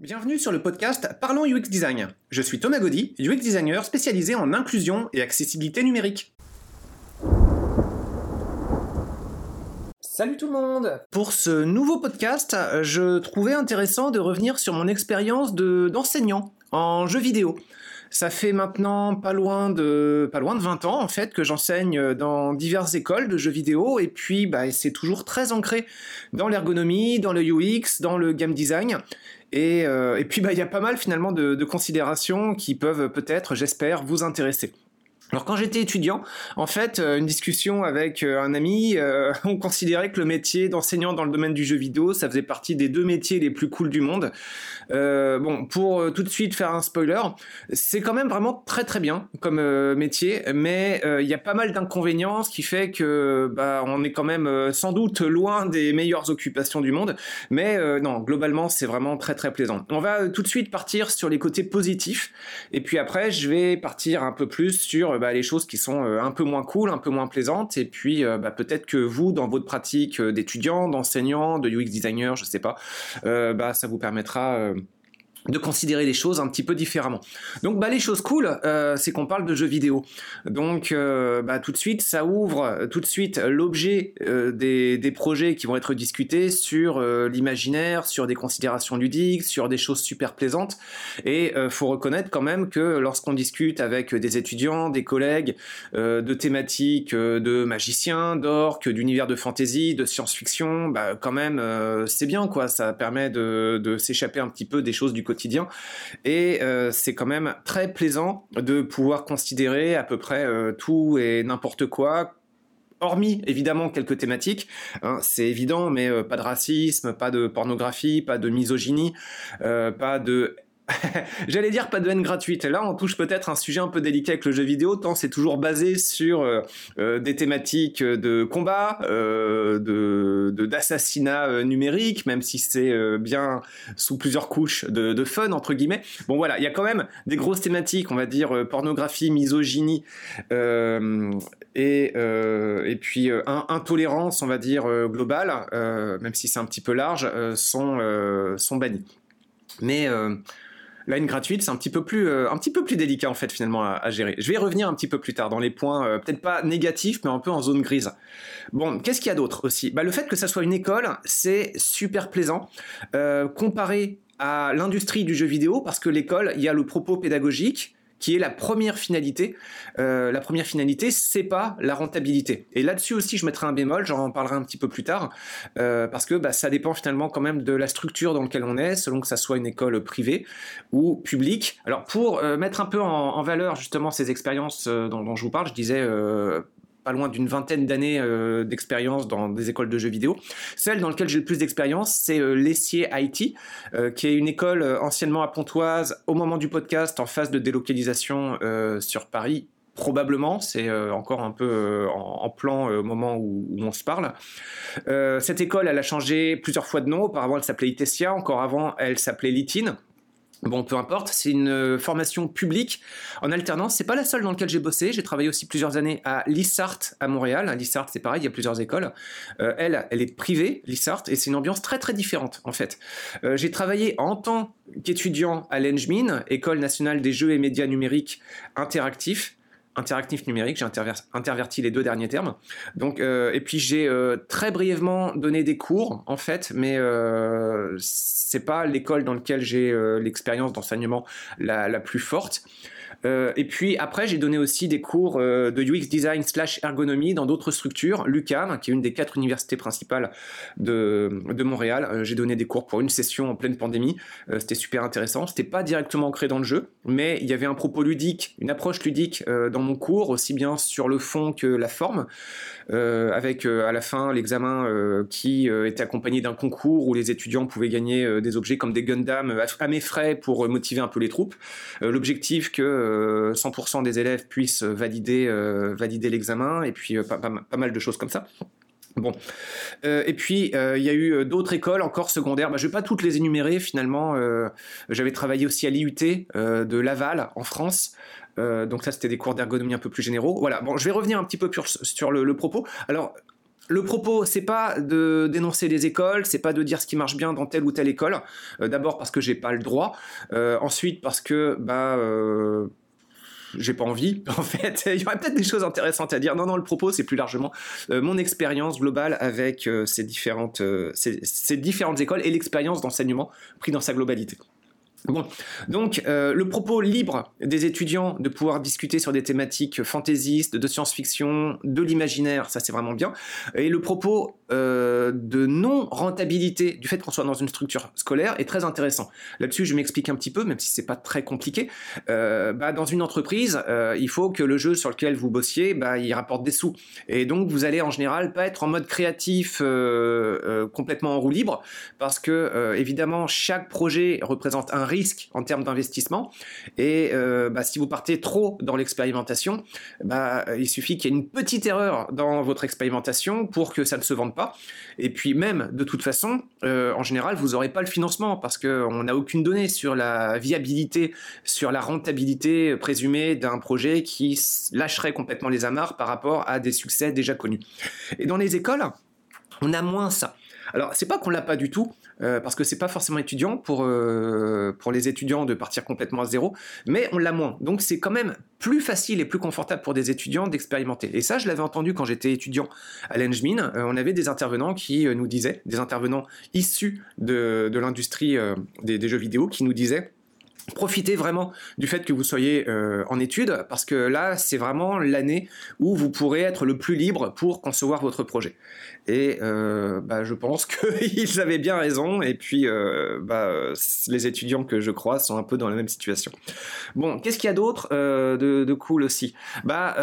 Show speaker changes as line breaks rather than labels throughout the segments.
Bienvenue sur le podcast Parlons UX Design. Je suis Thomas Gaudy, UX designer spécialisé en inclusion et accessibilité numérique. Salut tout le monde Pour ce nouveau podcast, je trouvais intéressant de revenir sur mon expérience d'enseignant en jeux vidéo. Ça fait maintenant pas loin de pas loin de 20 ans en fait que j'enseigne dans diverses écoles de jeux vidéo et puis bah, c'est toujours très ancré dans l'ergonomie, dans le UX, dans le game design. Et, euh, et puis bah il y a pas mal finalement de, de considérations qui peuvent peut-être, j'espère, vous intéresser. Alors quand j'étais étudiant, en fait, euh, une discussion avec euh, un ami, euh, on considérait que le métier d'enseignant dans le domaine du jeu vidéo, ça faisait partie des deux métiers les plus cool du monde. bon, pour tout de suite faire un spoiler, c'est quand même vraiment très très bien comme métier, mais il y a pas mal d'inconvénients, ce qui fait que bah, on est quand même sans doute loin des meilleures occupations du monde. Mais non, globalement, c'est vraiment très très plaisant. On va tout de suite partir sur les côtés positifs, et puis après, je vais partir un peu plus sur bah, les choses qui sont euh, un peu moins cool, un peu moins plaisantes, et puis euh, bah, peut-être que vous, dans votre pratique euh, d'étudiant, d'enseignant, de UX designer, je sais pas, bah, ça vous permettra de considérer les choses un petit peu différemment. Donc bah, les choses cool, euh, c'est qu'on parle de jeux vidéo. Donc euh, bah, tout de suite, ça ouvre tout de suite l'objet euh, des, des, projets qui vont être discutés sur l'imaginaire, sur des considérations ludiques, sur des choses super plaisantes. Et faut reconnaître quand même que lorsqu'on discute avec des étudiants, des collègues de thématiques de magiciens, d'orques, d'univers de fantasy, de science-fiction, bah, quand même c'est bien quoi. Ça permet de, de s'échapper un petit peu des choses du Et euh, c'est quand même très plaisant de pouvoir considérer à peu près euh, tout et n'importe quoi hormis évidemment quelques thématiques, hein, c'est évident, mais euh, pas de racisme, pas de pornographie, pas de misogynie, pas de J'allais dire pas de haine gratuite. Là, on touche peut-être un sujet un peu délicat avec le jeu vidéo, tant c'est toujours basé sur euh, euh, des thématiques de combat, euh, de d'assassinat numérique, même si c'est bien sous plusieurs couches de, de, fun entre guillemets. Bon voilà, il y a quand même des grosses thématiques, on va dire pornographie, misogynie et et puis intolérance, on va dire globale, même si c'est un petit peu large, sont sont bannis. Mais la gratuite, c'est un petit peu plus, euh, un petit peu plus délicat en fait finalement à, gérer. Je vais y revenir un petit peu plus tard dans les points, euh, peut-être pas négatifs, mais un peu en zone grise. Bon, qu'est-ce qu'il y a d'autre aussi? Bah, Le fait que ça soit une école, c'est super plaisant. Euh, comparé à l'industrie du jeu vidéo, parce que l'école, il y a le propos pédagogique, qui est la première finalité. Euh, la première finalité, c'est pas la rentabilité. Et là-dessus aussi, je mettrai un bémol, j'en parlerai un petit peu plus tard, euh, parce que bah, ça dépend finalement quand même de la structure dans laquelle on est, selon que ça soit une école privée ou publique. Alors pour euh, mettre un peu en, valeur justement ces expériences dont, dont, je vous parle, je disais pas loin d'une vingtaine d'années euh, d'expérience dans des écoles de jeux vidéo. Celle dans laquelle j'ai le plus d'expérience, c'est euh, l'Essier IT, euh, qui est une école anciennement à Pontoise, au moment du podcast, en phase de délocalisation sur Paris. Probablement, c'est encore un peu en, plan au moment où, où, on se parle. cette école, elle a changé plusieurs fois de nom. Auparavant, elle s'appelait Itesia. Encore avant, elle s'appelait Litine. Bon, peu importe, c'est une euh, formation publique en alternance. C'est pas la seule dans laquelle j'ai bossé. J'ai travaillé aussi plusieurs années à l'ISART à Montréal. L'ISART, c'est pareil, il y a plusieurs écoles. Euh, elle, elle est privée, l'ISART, et c'est une ambiance très très différente en fait. Euh, j'ai travaillé en tant qu'étudiant à l'ENJMIN, École nationale des jeux et médias numériques interactifs interactif numérique, j'ai interverti les deux derniers termes. Donc, euh, et puis j'ai euh, très brièvement donné des cours en fait, mais euh, c'est pas l'école dans laquelle j'ai l'expérience d'enseignement la, plus forte. Euh, et puis après, j'ai donné aussi des cours euh, de UX design slash ergonomie dans d'autres structures. L'UCAM, qui est une des quatre universités principales de, de Montréal. Euh, j'ai donné des cours pour une session en pleine pandémie. C'était super intéressant. C'était pas directement ancré dans le jeu, mais il y avait un propos ludique, une approche ludique dans mon cours, aussi bien sur le fond que la forme, avec à la fin l'examen qui était accompagné d'un concours où les étudiants pouvaient gagner des objets comme des Gundam à mes frais pour motiver un peu les troupes. L'objectif que 100% des élèves puissent valider, euh, valider l'examen, et puis euh, pas, mal de choses comme ça. Bon, euh, et puis il y a eu d'autres écoles encore secondaires. Bah, je vais pas toutes les énumérer finalement. J'avais travaillé aussi à l'IUT de Laval en France. donc ça c'était des cours d'ergonomie un peu plus généraux. Voilà. Bon, je vais revenir un petit peu sur, le, le propos. Alors le propos, c'est pas de dénoncer les écoles, c'est pas de dire ce qui marche bien dans telle ou telle école. D'abord parce que j'ai pas le droit, ensuite parce que bah j'ai pas envie. En fait, il y aurait peut-être des choses intéressantes à dire. Non, non, le propos, c'est plus largement euh, mon expérience globale avec euh, ces, différentes, euh, ces, différentes écoles et l'expérience d'enseignement pris dans sa globalité. Bon, donc euh, le propos libre des étudiants de pouvoir discuter sur des thématiques fantaisistes, de science-fiction, de l'imaginaire, ça c'est vraiment bien. Et le propos euh, de non-rentabilité du fait qu'on soit dans une structure scolaire est très intéressant. Là-dessus, je m'explique un petit peu, même si c'est pas très compliqué. Euh, bah, dans une entreprise, il faut que le jeu sur lequel vous bossiez, bah, il rapporte des sous. Et donc vous allez en général pas être en mode créatif complètement en roue libre, parce que évidemment chaque projet représente un risque en termes d'investissement. Et euh, bah, si vous partez trop dans l'expérimentation, bah, il suffit qu'il y ait une petite erreur dans votre expérimentation pour que ça ne se vende pas. Et puis même, de toute façon, euh, en général, vous n'aurez pas le financement parce qu'on n'a aucune donnée sur la viabilité, sur la rentabilité présumée d'un projet qui lâcherait complètement les amarres par rapport à des succès déjà connus. Et dans les écoles, on a moins ça. Alors, c'est pas qu'on l'a pas du tout, euh, parce que c'est pas forcément étudiant pour, euh, pour les étudiants de partir complètement à zéro, mais on l'a moins. Donc, c'est quand même plus facile et plus confortable pour des étudiants d'expérimenter. Et ça, je l'avais entendu quand j'étais étudiant à l'Engmin. Euh, on avait des intervenants qui nous disaient, des intervenants issus de, l'industrie des jeux vidéo, qui nous disaient profitez vraiment du fait que vous soyez en études parce que là c'est vraiment l'année où vous pourrez être le plus libre pour concevoir votre projet et euh, bah, je pense qu'ils avaient bien raison. Et puis euh, bah, les étudiants que je crois sont un peu dans la même situation. Bon qu'est-ce qu'il y a d'autre de, de, cool aussi? Bah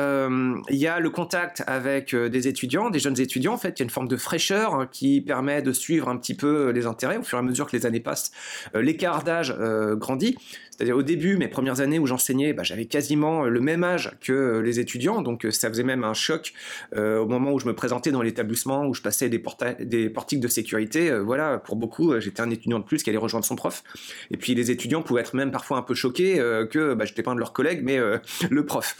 il y a le contact avec des étudiants des jeunes étudiants en fait il y a une forme de fraîcheur hein, qui permet de suivre un petit peu les intérêts au fur et à mesure que les années passent. L'écart d'âge grandit. C'est-à-dire au début, mes premières années où j'enseignais, bah, j'avais quasiment le même âge que euh, les étudiants, donc euh, ça faisait même un choc euh, au moment où je me présentais dans l'établissement, où je passais des, portiques de sécurité. voilà, pour beaucoup, j'étais un étudiant de plus qui allait rejoindre son prof. Et puis les étudiants pouvaient être même parfois un peu choqués que bah, je n'étais pas un de leurs collègues, mais le prof.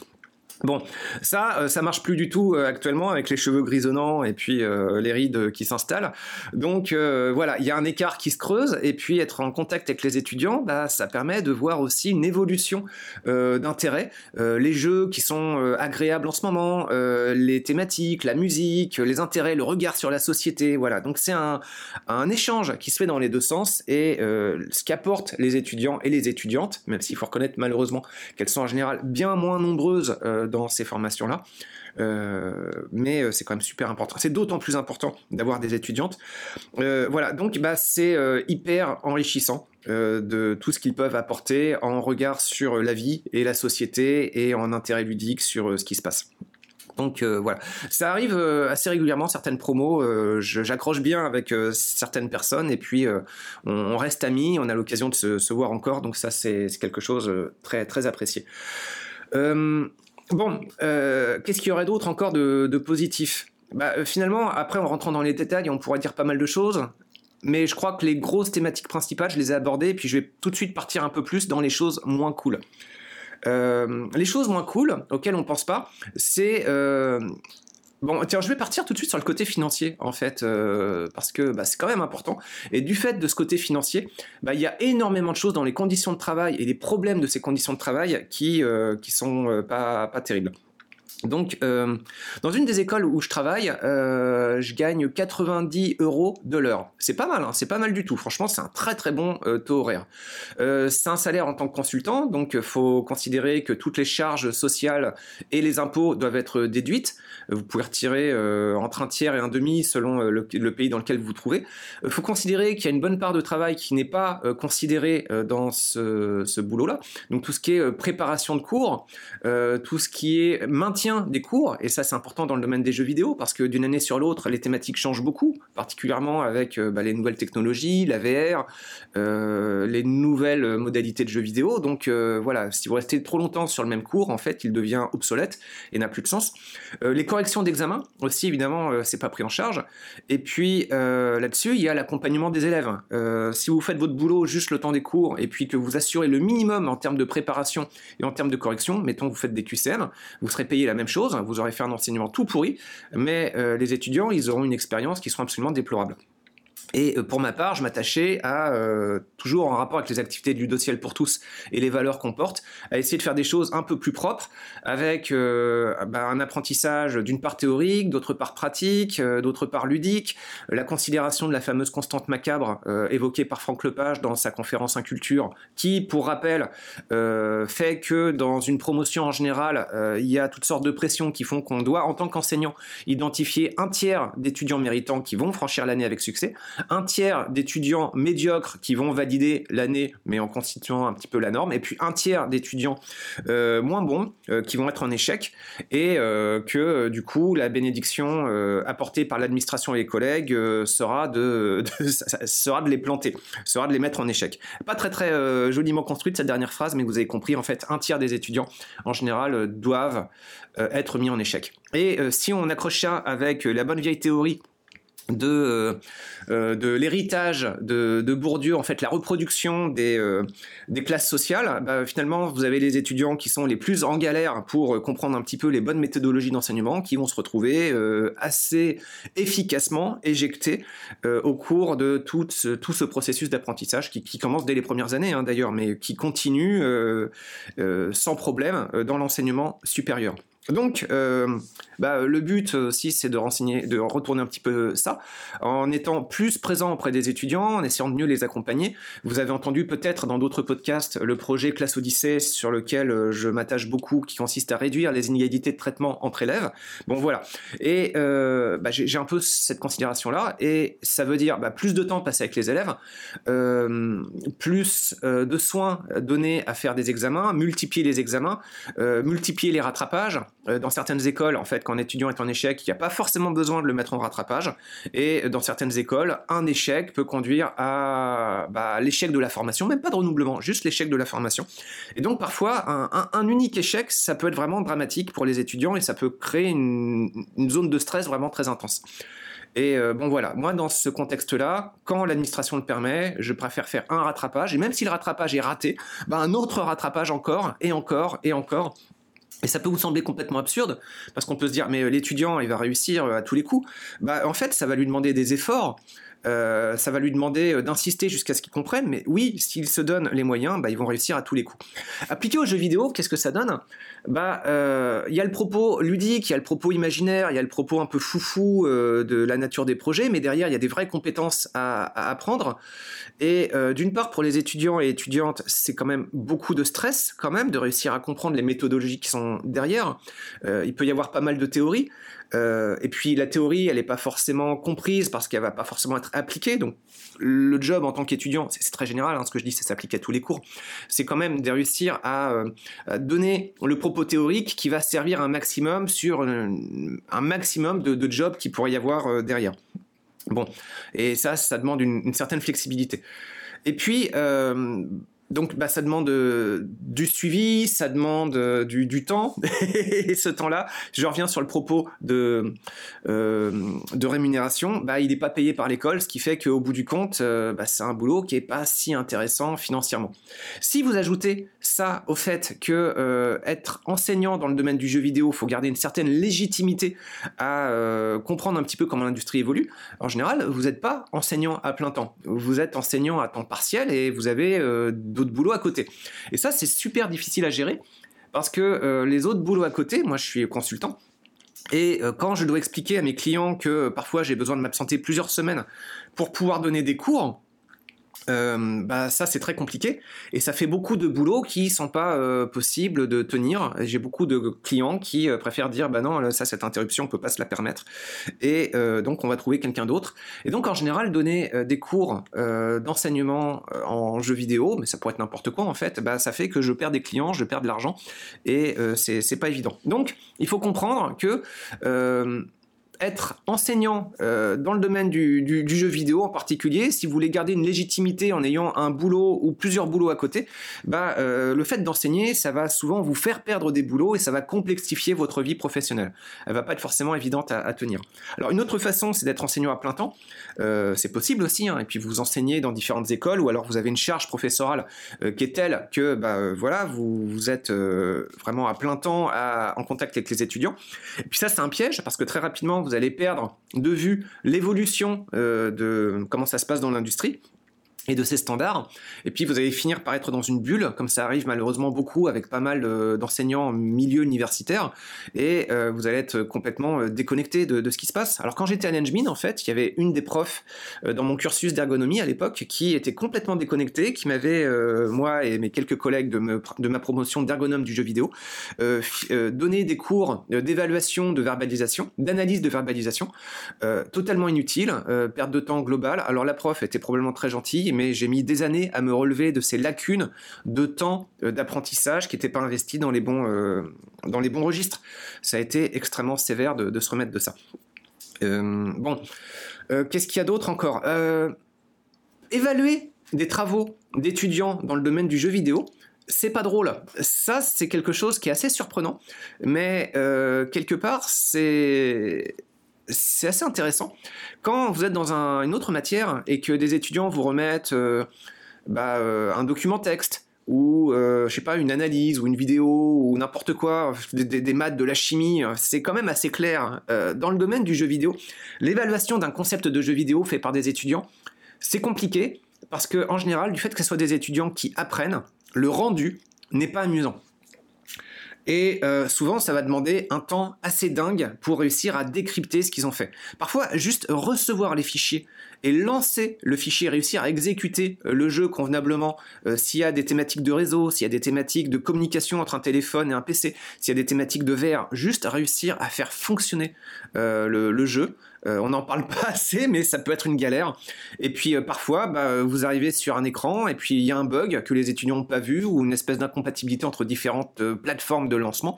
Bon, ça, euh, ça marche plus du tout euh, actuellement avec les cheveux grisonnants et puis euh, les rides qui s'installent. Donc voilà, il y a un écart qui se creuse et puis être en contact avec les étudiants, bah, ça permet de voir aussi une évolution d'intérêt. les jeux qui sont agréables en ce moment, les thématiques, la musique, les intérêts, le regard sur la société. Voilà, donc c'est un, un échange qui se fait dans les deux sens et ce qu'apportent les étudiants et les étudiantes, même s'il faut reconnaître malheureusement qu'elles sont en général bien moins nombreuses dans ces formations-là. Euh, mais euh, c'est quand même super important. C'est d'autant plus important d'avoir des étudiantes. Euh, voilà, donc bah, c'est hyper enrichissant de tout ce qu'ils peuvent apporter en regard sur la vie et la société et en intérêt ludique sur ce qui se passe. Donc voilà, ça arrive assez régulièrement certaines promos. J'accroche bien avec certaines personnes et puis on, reste amis. On a l'occasion de se, se, voir encore. Donc ça c'est quelque chose très très apprécié. Bon, euh, qu'est-ce qu'il y aurait d'autre encore de, positif? Bah, euh, Finalement, après, en rentrant dans les détails, on pourrait dire pas mal de choses. Mais je crois que les grosses thématiques principales, je les ai abordées, puis je vais tout de suite partir un peu plus dans les choses moins cool. Euh, les choses moins cool, auxquelles on pense pas, c'est Bon, tiens, je vais partir tout de suite sur le côté financier, en fait, euh, parce que bah, c'est quand même important. Et du fait de ce côté financier, bah, il y a énormément de choses dans les conditions de travail et les problèmes de ces conditions de travail qui, euh, qui sont euh, pas, pas terribles. Donc, euh, dans une des écoles où je travaille, euh, je gagne 90 euros de l'heure. C'est pas mal, hein, c'est pas mal du tout. Franchement, c'est un très très bon euh, taux horaire. c'est un salaire en tant que consultant, donc faut considérer que toutes les charges sociales et les impôts doivent être déduites. Vous pouvez retirer entre un tiers et un demi selon le, pays dans lequel vous vous trouvez. Faut considérer qu'il y a une bonne part de travail qui n'est pas considérée dans ce, ce boulot-là. Donc tout ce qui est préparation de cours, tout ce qui est maintien des cours, et ça c'est important dans le domaine des jeux vidéo, parce que d'une année sur l'autre, les thématiques changent beaucoup, particulièrement avec euh, bah, les nouvelles technologies, la VR, euh, les nouvelles modalités de jeux vidéo. Donc euh, voilà, si vous restez trop longtemps sur le même cours, en fait, il devient obsolète et n'a plus de sens. les corrections d'examen aussi, évidemment, c'est pas pris en charge. Et puis là-dessus, il y a l'accompagnement des élèves. si vous faites votre boulot juste le temps des cours, et puis que vous assurez le minimum en termes de préparation et en termes de correction, mettons vous faites des QCM, vous serez payé la même chose. Vous aurez fait un enseignement tout pourri, mais les étudiants, ils auront une expérience qui sera absolument déplorable. Et euh, pour ma part, je m'attachais à, euh, toujours en rapport avec les activités du dossier pour tous et les valeurs qu'on porte, à essayer de faire des choses un peu plus propres, avec euh, bah, un apprentissage d'une part théorique, d'autre part pratique, d'autre part ludique, la considération de la fameuse constante macabre évoquée par Franck Lepage dans sa conférence Inculture, qui, pour rappel, fait que dans une promotion en général, il y a toutes sortes de pressions qui font qu'on doit, en tant qu'enseignant, identifier un tiers d'étudiants méritants qui vont franchir l'année avec succès, un tiers d'étudiants médiocres qui vont valider l'année, mais en constituant un petit peu la norme, et puis un tiers d'étudiants euh, moins bons euh, qui vont être en échec, et euh, que du coup la bénédiction apportée par l'administration et les collègues sera de, sera de les planter, sera de les mettre en échec. Pas très très joliment construite cette dernière phrase, mais vous avez compris, en fait, un tiers des étudiants en général doivent être mis en échec. Et si on accroche ça avec la bonne vieille théorie de, euh, euh, de l'héritage de, Bourdieu, en fait, la reproduction des, euh, des classes sociales, bah, finalement, vous avez les étudiants qui sont les plus en galère pour comprendre un petit peu les bonnes méthodologies d'enseignement, qui vont se retrouver assez efficacement éjectés au cours de tout ce, tout ce processus d'apprentissage qui, qui, commence dès les premières années, hein, d'ailleurs, mais qui continue sans problème dans l'enseignement supérieur. Donc, euh, bah, le but aussi, c'est de renseigner, de retourner un petit peu ça, en étant plus présent auprès des étudiants, en essayant de mieux les accompagner. Vous avez entendu peut-être dans d'autres podcasts le projet Classe Odyssée, sur lequel euh, je m'attache beaucoup, qui consiste à réduire les inégalités de traitement entre élèves. Bon, voilà. Et euh, bah, j'ai un peu cette considération-là, et ça veut dire bah, plus de temps passé avec les élèves, plus de soins donnés à faire des examens, multiplier les examens, multiplier les rattrapages euh, dans certaines écoles, en fait, quand un étudiant est en échec, il n'y a pas forcément besoin de le mettre en rattrapage. Et dans certaines écoles, un échec peut conduire à bah, l'échec de la formation, même pas de renouvellement, juste l'échec de la formation. Et donc parfois, un, unique échec, ça peut être vraiment dramatique pour les étudiants et ça peut créer une, zone de stress vraiment très intense. Et euh, bon voilà, moi dans ce contexte-là, quand l'administration le permet, je préfère faire un rattrapage, et même si le rattrapage est raté, bah, un autre rattrapage encore, et encore, et encore, et ça peut vous sembler complètement absurde, parce qu'on peut se dire, mais euh, l'étudiant, il va réussir euh, à tous les coups. Bah, en fait, ça va lui demander des efforts, euh, ça va lui demander d'insister jusqu'à ce qu'il comprenne, mais oui, s'il se donne les moyens, bah, ils vont réussir à tous les coups. Appliqué aux jeux vidéo, qu'est-ce que ça donne? Bah, il y a le propos ludique, il y a le propos imaginaire, il y a le propos un peu foufou de la nature des projets, mais derrière, il y a des vraies compétences à, à apprendre. Et euh, d'une part, pour les étudiants et étudiantes, c'est quand même beaucoup de stress, quand même, de réussir à comprendre les méthodologies qui sont derrière. Euh, il peut y avoir pas mal de théories. Euh, et puis la théorie, elle n'est pas forcément comprise parce qu'elle va pas forcément être appliquée. Donc le job en tant qu'étudiant, c'est très général, hein, ce que je dis, ça s'applique à tous les cours. C'est quand même de réussir à, donner le propos théorique qui va servir un maximum sur un maximum de, jobs qui pourrait y avoir derrière. Bon, et ça, ça demande une, certaine flexibilité. Et puis, euh, donc bah, ça demande euh, du suivi, ça demande euh, du, temps. et ce temps-là, je reviens sur le propos de, euh, de rémunération, bah, il n'est pas payé par l'école, ce qui fait qu'au bout du compte, bah, c'est un boulot qui n'est pas si intéressant financièrement. Si vous ajoutez ça au fait que être enseignant dans le domaine du jeu vidéo, faut garder une certaine légitimité à comprendre un petit peu comment l'industrie évolue, en général, vous n'êtes pas enseignant à plein temps. Vous êtes enseignant à temps partiel et vous avez d'autres boulots à côté. Et ça, c'est super difficile à gérer parce que euh, les autres boulots à côté, moi je suis consultant, et euh, quand je dois expliquer à mes clients que euh, parfois j'ai besoin de m'absenter plusieurs semaines pour pouvoir donner des cours, euh, bah ça c'est très compliqué et ça fait beaucoup de boulot qui sont pas euh, possibles de tenir. J'ai beaucoup de clients qui euh, préfèrent dire bah non ça cette interruption on peut pas se la permettre et donc on va trouver quelqu'un d'autre. Et donc en général donner des cours d'enseignement en jeu vidéo, mais ça pourrait être n'importe quoi en fait, bah ça fait que je perds des clients, je perds de l'argent et c'est c'est pas évident. Donc il faut comprendre que être enseignant euh, dans le domaine du, jeu vidéo en particulier, si vous voulez garder une légitimité en ayant un boulot ou plusieurs boulots à côté, bah, euh, le fait d'enseigner, ça va souvent vous faire perdre des boulots et ça va complexifier votre vie professionnelle. Elle va pas être forcément évidente à, tenir. Alors une autre façon, c'est d'être enseignant à plein temps. Euh, c'est possible aussi, hein, et puis vous enseignez dans différentes écoles ou alors vous avez une charge professorale qui est telle que bah, voilà, vous, vous êtes vraiment à plein temps en contact avec les étudiants. Et puis ça, c'est un piège parce que très rapidement, vous allez perdre de vue l'évolution euh, de comment ça se passe dans l'industrie et de ses standards. Et puis vous allez finir par être dans une bulle, comme ça arrive malheureusement beaucoup avec pas mal d'enseignants en milieu universitaire, et euh, vous allez être complètement euh, déconnecté de, ce qui se passe. Alors quand j'étais à l'Engmin, en fait, il y avait une des profs euh, dans mon cursus d'ergonomie à l'époque qui était complètement déconnectée, qui m'avait, moi et mes quelques collègues de, ma promotion d'ergonome du jeu vidéo, donné des cours d'évaluation de verbalisation, d'analyse de verbalisation, totalement inutiles, perte de temps globale. Alors la prof était probablement très gentille, mais j'ai mis des années à me relever de ces lacunes de temps euh, d'apprentissage qui n'étaient pas investis dans les, bons, euh, dans les bons registres. Ça a été extrêmement sévère de, se remettre de ça. Euh, bon, qu'est-ce qu'il y a d'autre encore? Évaluer des travaux d'étudiants dans le domaine du jeu vidéo, c'est pas drôle. Ça, c'est quelque chose qui est assez surprenant, mais quelque part, c'est c'est assez intéressant. Quand vous êtes dans une autre matière et que des étudiants vous remettent euh, bah, euh, un document texte ou euh, je sais pas une analyse ou une vidéo ou n'importe quoi, des, maths, de la chimie, c'est quand même assez clair. dans le domaine du jeu vidéo, l'évaluation d'un concept de jeu vidéo fait par des étudiants, c'est compliqué parce que en général, du fait que ce soit des étudiants qui apprennent, le rendu n'est pas amusant. Et euh, souvent, ça va demander un temps assez dingue pour réussir à décrypter ce qu'ils ont fait. Parfois, juste recevoir les fichiers et lancer le fichier, réussir à exécuter euh, le jeu convenablement, euh, s'il y a des thématiques de réseau, s'il y a des thématiques de communication entre un téléphone et un PC, s'il y a des thématiques de VR, juste réussir à faire fonctionner le, jeu, euh, on n'en parle pas assez, mais ça peut être une galère. Et puis euh, parfois, bah, vous arrivez sur un écran et puis il y a un bug que les étudiants n'ont pas vu ou une espèce d'incompatibilité entre différentes euh, plateformes de lancement.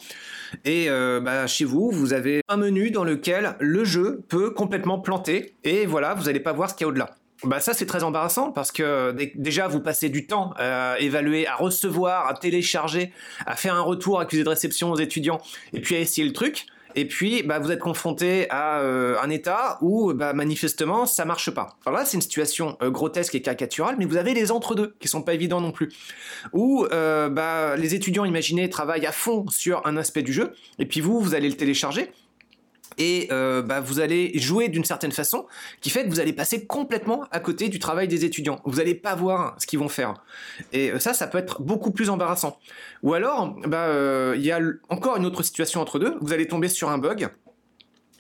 Et bah, chez vous, vous avez un menu dans lequel le jeu peut complètement planter et voilà, vous n'allez pas voir ce qu'il y a au-delà. Bah ça c'est très embarrassant parce que déjà vous passez du temps à évaluer, à recevoir, à télécharger, à faire un retour accusé de réception aux étudiants et puis à essayer le truc. Et puis, bah, vous êtes confronté à euh, un état où, bah, manifestement, ça marche pas. Alors là, c'est une situation euh, grotesque et caricaturale, mais vous avez les entre-deux qui sont pas évidents non plus. Où euh, bah, les étudiants, imaginez, travaillent à fond sur un aspect du jeu, et puis vous, vous allez le télécharger, et euh, bah, vous allez jouer d'une certaine façon qui fait que vous allez passer complètement à côté du travail des étudiants. Vous n'allez pas voir ce qu'ils vont faire. Et euh, ça, ça peut être beaucoup plus embarrassant. Ou alors, bah, euh, il y a encore une autre situation entre deux. Vous allez tomber sur un bug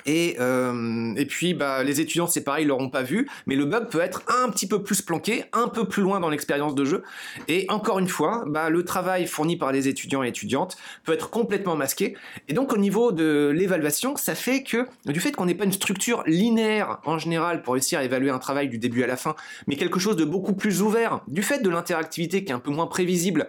et, euh, et puis bah, les étudiants c'est pareil, ils l'auront pas vu, mais le bug peut être un petit peu plus planqué, un peu plus loin dans l'expérience de jeu. Et encore une fois, bah, le travail fourni par les étudiants et étudiantes peut être complètement masqué. Et donc au niveau de l'évaluation, ça fait que du fait qu'on n'ait pas une structure linéaire en général pour réussir à évaluer un travail du début à la fin, mais quelque chose de beaucoup plus ouvert, du fait de l'interactivité qui est un peu moins prévisible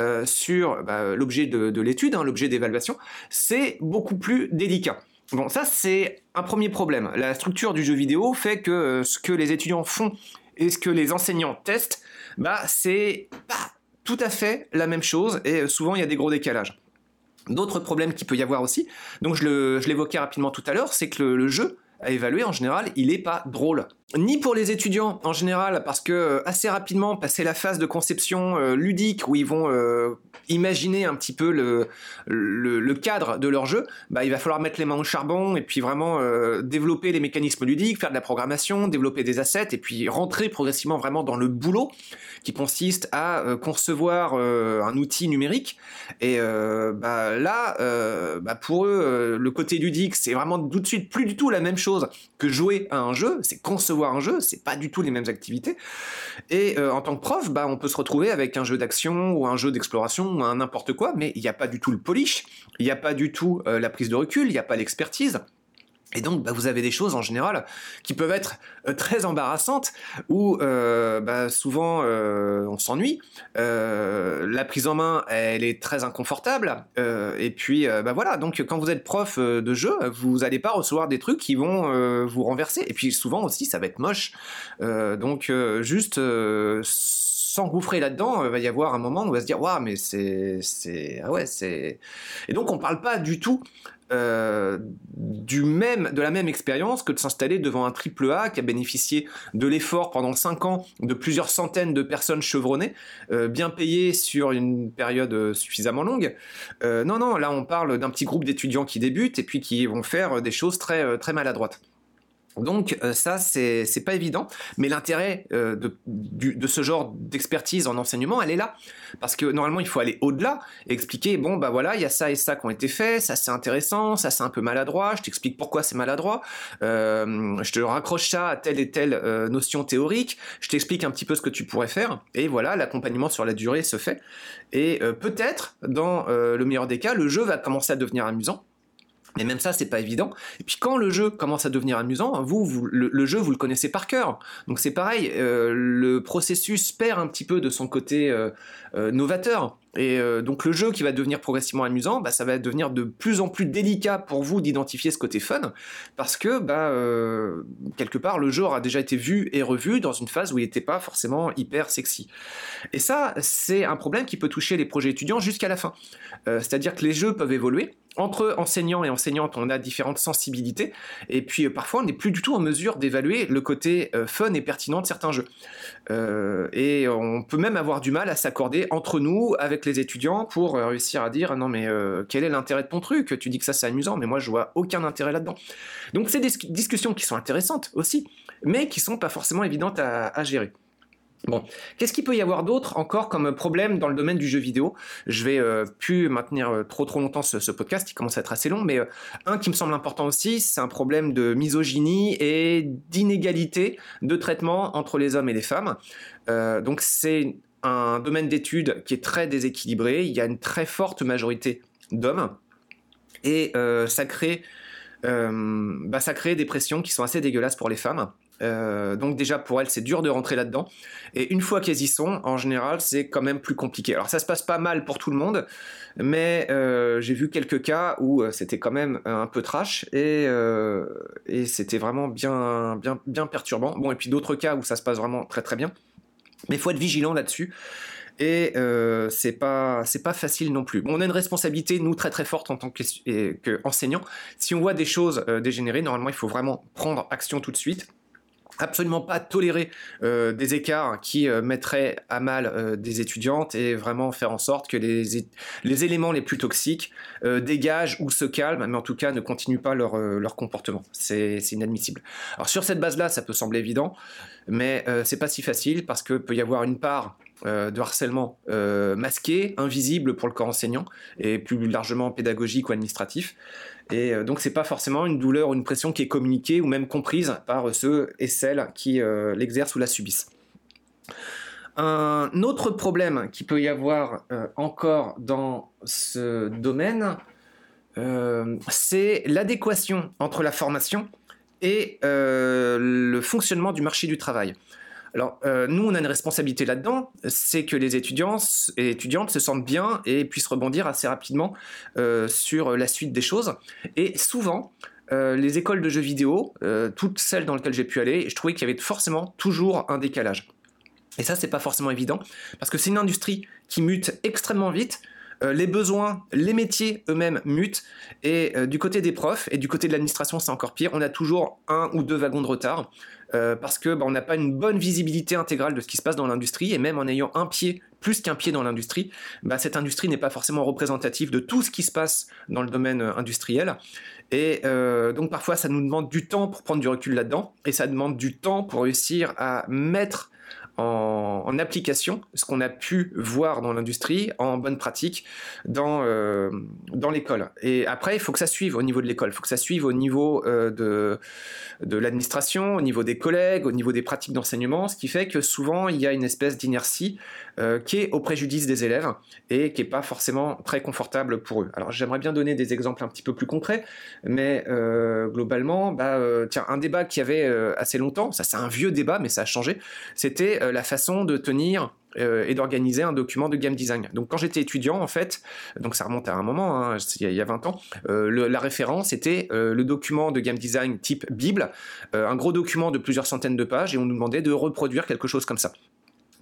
euh, sur bah, l'objet de, de l'étude, hein, l'objet d'évaluation, c'est beaucoup plus délicat. Bon, ça c'est un premier problème. La structure du jeu vidéo fait que euh, ce que les étudiants font et ce que les enseignants testent, bah c'est pas tout à fait la même chose et euh, souvent il y a des gros décalages. D'autres problèmes qu'il peut y avoir aussi, donc je l'évoquais rapidement tout à l'heure, c'est que le, jeu à évaluer en général, il est pas drôle. Ni pour les étudiants en général, parce que euh, assez rapidement, passer la phase de conception ludique où ils vont imaginer un petit peu le, le, cadre de leur jeu, bah, il va falloir mettre les mains au charbon et puis vraiment euh, développer les mécanismes ludiques, faire de la programmation, développer des assets et puis rentrer progressivement vraiment dans le boulot qui consiste à euh, concevoir euh, un outil numérique. Et bah, là, bah, pour eux, le côté ludique, c'est vraiment tout de suite plus du tout la même chose que jouer à un jeu, c'est concevoir un jeu, c'est pas du tout les mêmes activités. Et en tant que prof, bah, on peut se retrouver avec un jeu d'action ou un jeu d'exploration un n'importe quoi, mais il n'y a pas du tout le polish, il n'y a pas du tout euh, la prise de recul, il n'y a pas l'expertise. Et donc, bah, vous avez des choses en général qui peuvent être euh, très embarrassantes, où euh, bah, souvent euh, on s'ennuie. la prise en main, elle est très inconfortable. et puis, bah, voilà. Donc, quand vous êtes prof de jeu, vous n'allez pas recevoir des trucs qui vont vous renverser. Et puis, souvent aussi, ça va être moche. donc, juste s'engouffrer là-dedans, il va y avoir un moment où on va se dire waouh mais c'est c'est ah ouais c'est et donc on parle pas du tout euh, du même, de la même expérience que de s'installer devant un triple A qui a bénéficié de l'effort pendant 5 ans de plusieurs centaines de personnes chevronnées, euh, bien payées sur une période suffisamment longue. Euh, non, non, là on parle d'un petit groupe d'étudiants qui débutent et puis qui vont faire des choses très, très maladroites. Donc euh, ça, c'est pas évident, mais l'intérêt euh, de, ce genre d'expertise en enseignement, elle est là. Parce que normalement, il faut aller au-delà expliquer, bon, bah voilà, il y a ça et ça qui ont été faits, ça c'est intéressant, ça c'est un peu maladroit, je t'explique pourquoi c'est maladroit, euh, je te raccroche ça à telle et telle notion théorique, je t'explique un petit peu ce que tu pourrais faire, et voilà, l'accompagnement sur la durée se fait. Et peut-être, dans le meilleur des cas, le jeu va commencer à devenir amusant, mais même ça, c'est pas évident. Et puis quand le jeu commence à devenir amusant, vous, le, jeu, vous le connaissez par cœur. Donc c'est pareil, euh, le processus perd un petit peu de son côté euh, euh, novateur. Et donc le jeu qui va devenir progressivement amusant, bah, ça va devenir de plus en plus délicat pour vous d'identifier ce côté fun, parce que bah, quelque part le jeu aura déjà été vu et revu dans une phase où il n'était pas forcément hyper sexy. Et ça, c'est un problème qui peut toucher les projets étudiants jusqu'à la fin. C'est-à-dire que les jeux peuvent évoluer, entre enseignants et enseignantes, on a différentes sensibilités, et puis euh, parfois on n'est plus du tout en mesure d'évaluer le côté euh, fun et pertinent de certains jeux. Euh, et on peut même avoir du mal à s'accorder entre nous, avec les étudiants, pour réussir à dire non mais quel est l'intérêt de ton truc? Tu dis que ça c'est amusant, mais moi je vois aucun intérêt là-dedans. Donc c'est des discussions qui sont intéressantes aussi, mais qui sont pas forcément évidentes à gérer. Bon, qu'est-ce qu'il peut y avoir d'autre encore comme problème dans le domaine du jeu vidéo? Je vais euh, plus maintenir euh, trop trop longtemps ce, podcast, il commence à être assez long, mais euh, un qui me semble important aussi, c'est un problème de misogynie et d'inégalité de traitement entre les hommes et les femmes. donc c'est un domaine d'études qui est très déséquilibré, il y a une très forte majorité d'hommes, et ça crée bah, ça crée des pressions qui sont assez dégueulasses pour les femmes. Euh, donc déjà pour elles c'est dur de rentrer là-dedans. Et une fois qu'elles y sont, en général c'est quand même plus compliqué. Alors ça se passe pas mal pour tout le monde, mais euh, j'ai vu quelques cas où euh, c'était quand même un peu trash et, c'était vraiment bien, bien, perturbant. Bon et puis d'autres cas où ça se passe vraiment très très bien. Mais il faut être vigilant là-dessus. Et c'est pas pas facile non plus. on a une responsabilité nous très très forte en tant qu'enseignant. si on voit des choses dégénérer, normalement il faut vraiment prendre action tout de suite absolument pas tolérer euh, des écarts qui euh, mettraient à mal euh, des étudiantes et vraiment faire en sorte que les, éléments les plus toxiques dégagent ou se calment, mais en tout cas ne continuent pas leur, leur comportement. C'est inadmissible. Alors sur cette base-là, ça peut sembler évident, mais c'est pas si facile parce que peut y avoir une part de harcèlement masqué, invisible pour le corps enseignant et plus largement pédagogique ou administratif. Et euh, donc c'est pas forcément une douleur ou une pression qui est communiquée ou même comprise par ceux et celles qui euh, l'exercent ou la subissent. Un autre problème qui peut y avoir euh, encore dans ce domaine, c'est l'adéquation entre la formation et le fonctionnement du marché du travail. Alors, euh, nous, on a une responsabilité là-dedans, c'est que les étudiants et étudiantes se sentent bien et puissent rebondir assez rapidement euh, sur la suite des choses. Et souvent, euh, les écoles de jeux vidéo, toutes celles dans lesquelles j'ai pu aller, je trouvais qu'il y avait forcément toujours un décalage. Et ça, c'est pas forcément évident, parce que c'est une industrie qui mute extrêmement vite, les besoins, les métiers eux-mêmes mutent, et du côté des profs et du côté de l'administration, c'est encore pire. On a toujours un ou deux wagons de retard. Euh, parce que bah, on n'a pas une bonne visibilité intégrale de ce qui se passe dans l'industrie et même en ayant un pied plus qu'un pied dans l'industrie, bah, cette industrie n'est pas forcément représentative de tout ce qui se passe dans le domaine euh, industriel. Et euh, donc parfois ça nous demande du temps pour prendre du recul là-dedans et ça demande du temps pour réussir à mettre en, application ce qu'on a pu voir dans l'industrie en bonne pratique dans, euh, dans l'école. Et après, il faut que ça suive au niveau de l'école, il faut que ça suive au niveau euh, de, de l'administration, au niveau des collègues, au niveau des pratiques d'enseignement, ce qui fait que souvent il y a une espèce d'inertie euh, qui est au préjudice des élèves et qui n'est pas forcément très confortable pour eux. Alors j'aimerais bien donner des exemples un petit peu plus concrets, mais euh, globalement, bah, tiens, un débat qui avait assez longtemps, ça c'est un vieux débat, mais ça a changé, c'était la façon de tenir et d'organiser un document de game design. Donc quand j'étais étudiant, en fait, donc ça remonte à un moment, hein, il, y a, 20 ans, la référence était le document de game design type Bible, un gros document de plusieurs centaines de pages, et on nous demandait de reproduire quelque chose comme ça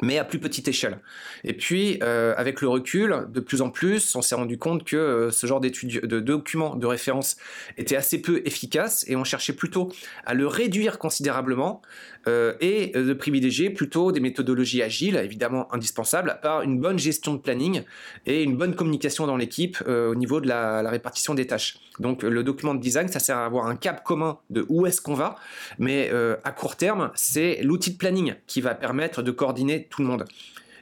mais à plus petite échelle. Et puis, euh, avec le recul, de plus en plus, on s'est rendu compte que euh, ce genre de documents de référence était assez peu efficace et on cherchait plutôt à le réduire considérablement euh, et de privilégier plutôt des méthodologies agiles, évidemment indispensables, par une bonne gestion de planning et une bonne communication dans l'équipe au niveau de la, répartition des tâches. Donc, le document de design, ça sert à avoir un cap commun de où est-ce qu'on va, mais à court terme, c'est l'outil de planning qui va permettre de coordonner tout le monde.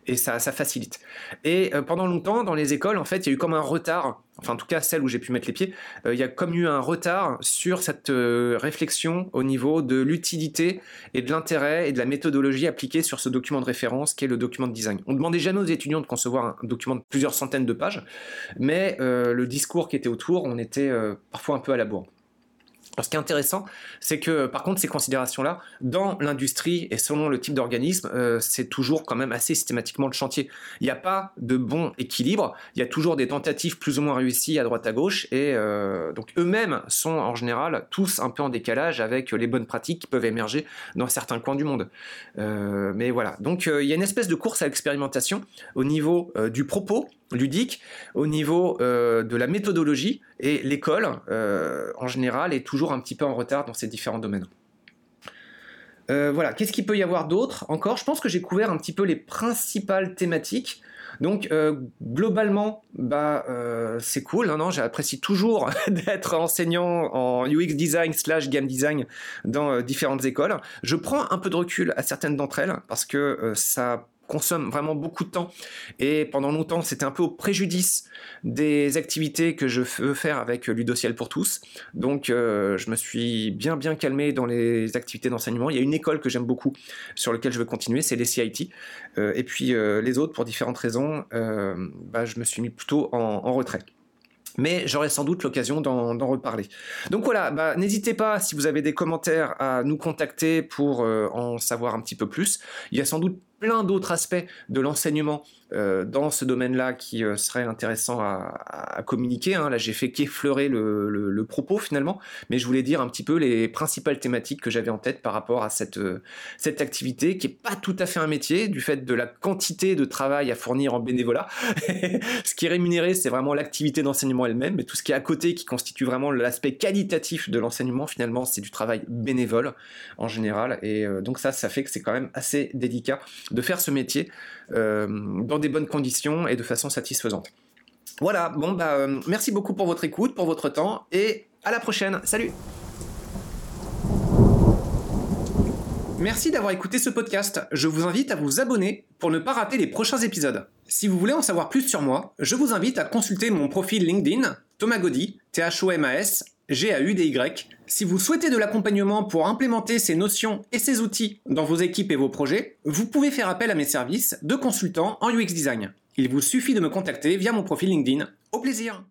Et ça, ça facilite. Et euh, pendant longtemps, dans les écoles, en fait, il y a eu comme un retard, enfin en tout cas celle où j'ai pu mettre les pieds, euh, il y a comme eu un retard sur cette euh, réflexion au niveau de l'utilité et de l'intérêt et de la méthodologie appliquée sur ce document de référence qui est le document de design. On demandait jamais aux étudiants de concevoir un document de plusieurs centaines de pages, mais le discours qui était autour, on était parfois un peu à la bourre ce qui est intéressant, c'est que par contre ces considérations-là, dans l'industrie et selon le type d'organisme, euh, c'est toujours quand même assez systématiquement le chantier. Il n'y a pas de bon équilibre, il y a toujours des tentatives plus ou moins réussies à droite à gauche, et euh, donc eux-mêmes sont en général tous un peu en décalage avec les bonnes pratiques qui peuvent émerger dans certains coins du monde. Euh, mais voilà, donc il y a une espèce de course à l'expérimentation au niveau du propos, ludique au niveau euh, de la méthodologie et l'école euh, en général est toujours un petit peu en retard dans ces différents domaines. Euh, voilà, qu'est-ce qu'il peut y avoir d'autre encore? Je pense que j'ai couvert un petit peu les principales thématiques. Donc globalement, bah c'est cool. Non, non, j'apprécie toujours d'être enseignant en UX design slash game design dans différentes écoles. Je prends un peu de recul à certaines d'entre elles parce que ça consomme vraiment beaucoup de temps. Et pendant longtemps, c'était un peu au préjudice des activités que je veux faire avec Ludociel pour tous. Donc, euh, je me suis bien, bien calmé dans les activités d'enseignement. Il y a une école que j'aime beaucoup sur laquelle je veux continuer, c'est les CIT. Euh, et puis, euh, les autres, pour différentes raisons, bah, je me suis mis plutôt en retrait mais j'aurai sans doute l'occasion d'en reparler. Donc voilà, bah, n'hésitez pas si vous avez des commentaires à nous contacter pour euh, en savoir un petit peu plus. Il y a sans doute plein d'autres aspects de l'enseignement dans ce domaine-là qui euh, serait intéressant à, communiquer. Hein. Là, j'ai fait qu'effleurer le, propos finalement, mais je voulais dire un petit peu les principales thématiques que j'avais en tête par rapport à cette, cette activité qui est pas tout à fait un métier du fait de la quantité de travail à fournir en bénévolat. ce qui est rémunéré, c'est vraiment l'activité d'enseignement elle-même, mais tout ce qui est à côté qui constitue vraiment l'aspect qualitatif de l'enseignement, finalement, c'est du travail bénévole en général. Et donc ça, ça fait que c'est quand même assez délicat de faire ce métier euh, dans des bonnes conditions et de façon satisfaisante. Voilà, bon bah euh, merci beaucoup pour votre écoute, pour votre temps et à la prochaine. Salut Merci d'avoir écouté ce podcast. Je vous invite à vous abonner pour ne pas rater les prochains épisodes. Si vous voulez en savoir plus sur moi, je vous invite à consulter mon profil LinkedIn, Thomas Gaudy, T-H-O-M-A-S, G-A-U-D-Y. Si vous souhaitez de l'accompagnement pour implémenter ces notions et ces outils dans vos équipes et vos projets, vous pouvez faire appel à mes services de consultant en UX Design. Il vous suffit de me contacter via mon profil LinkedIn. Au plaisir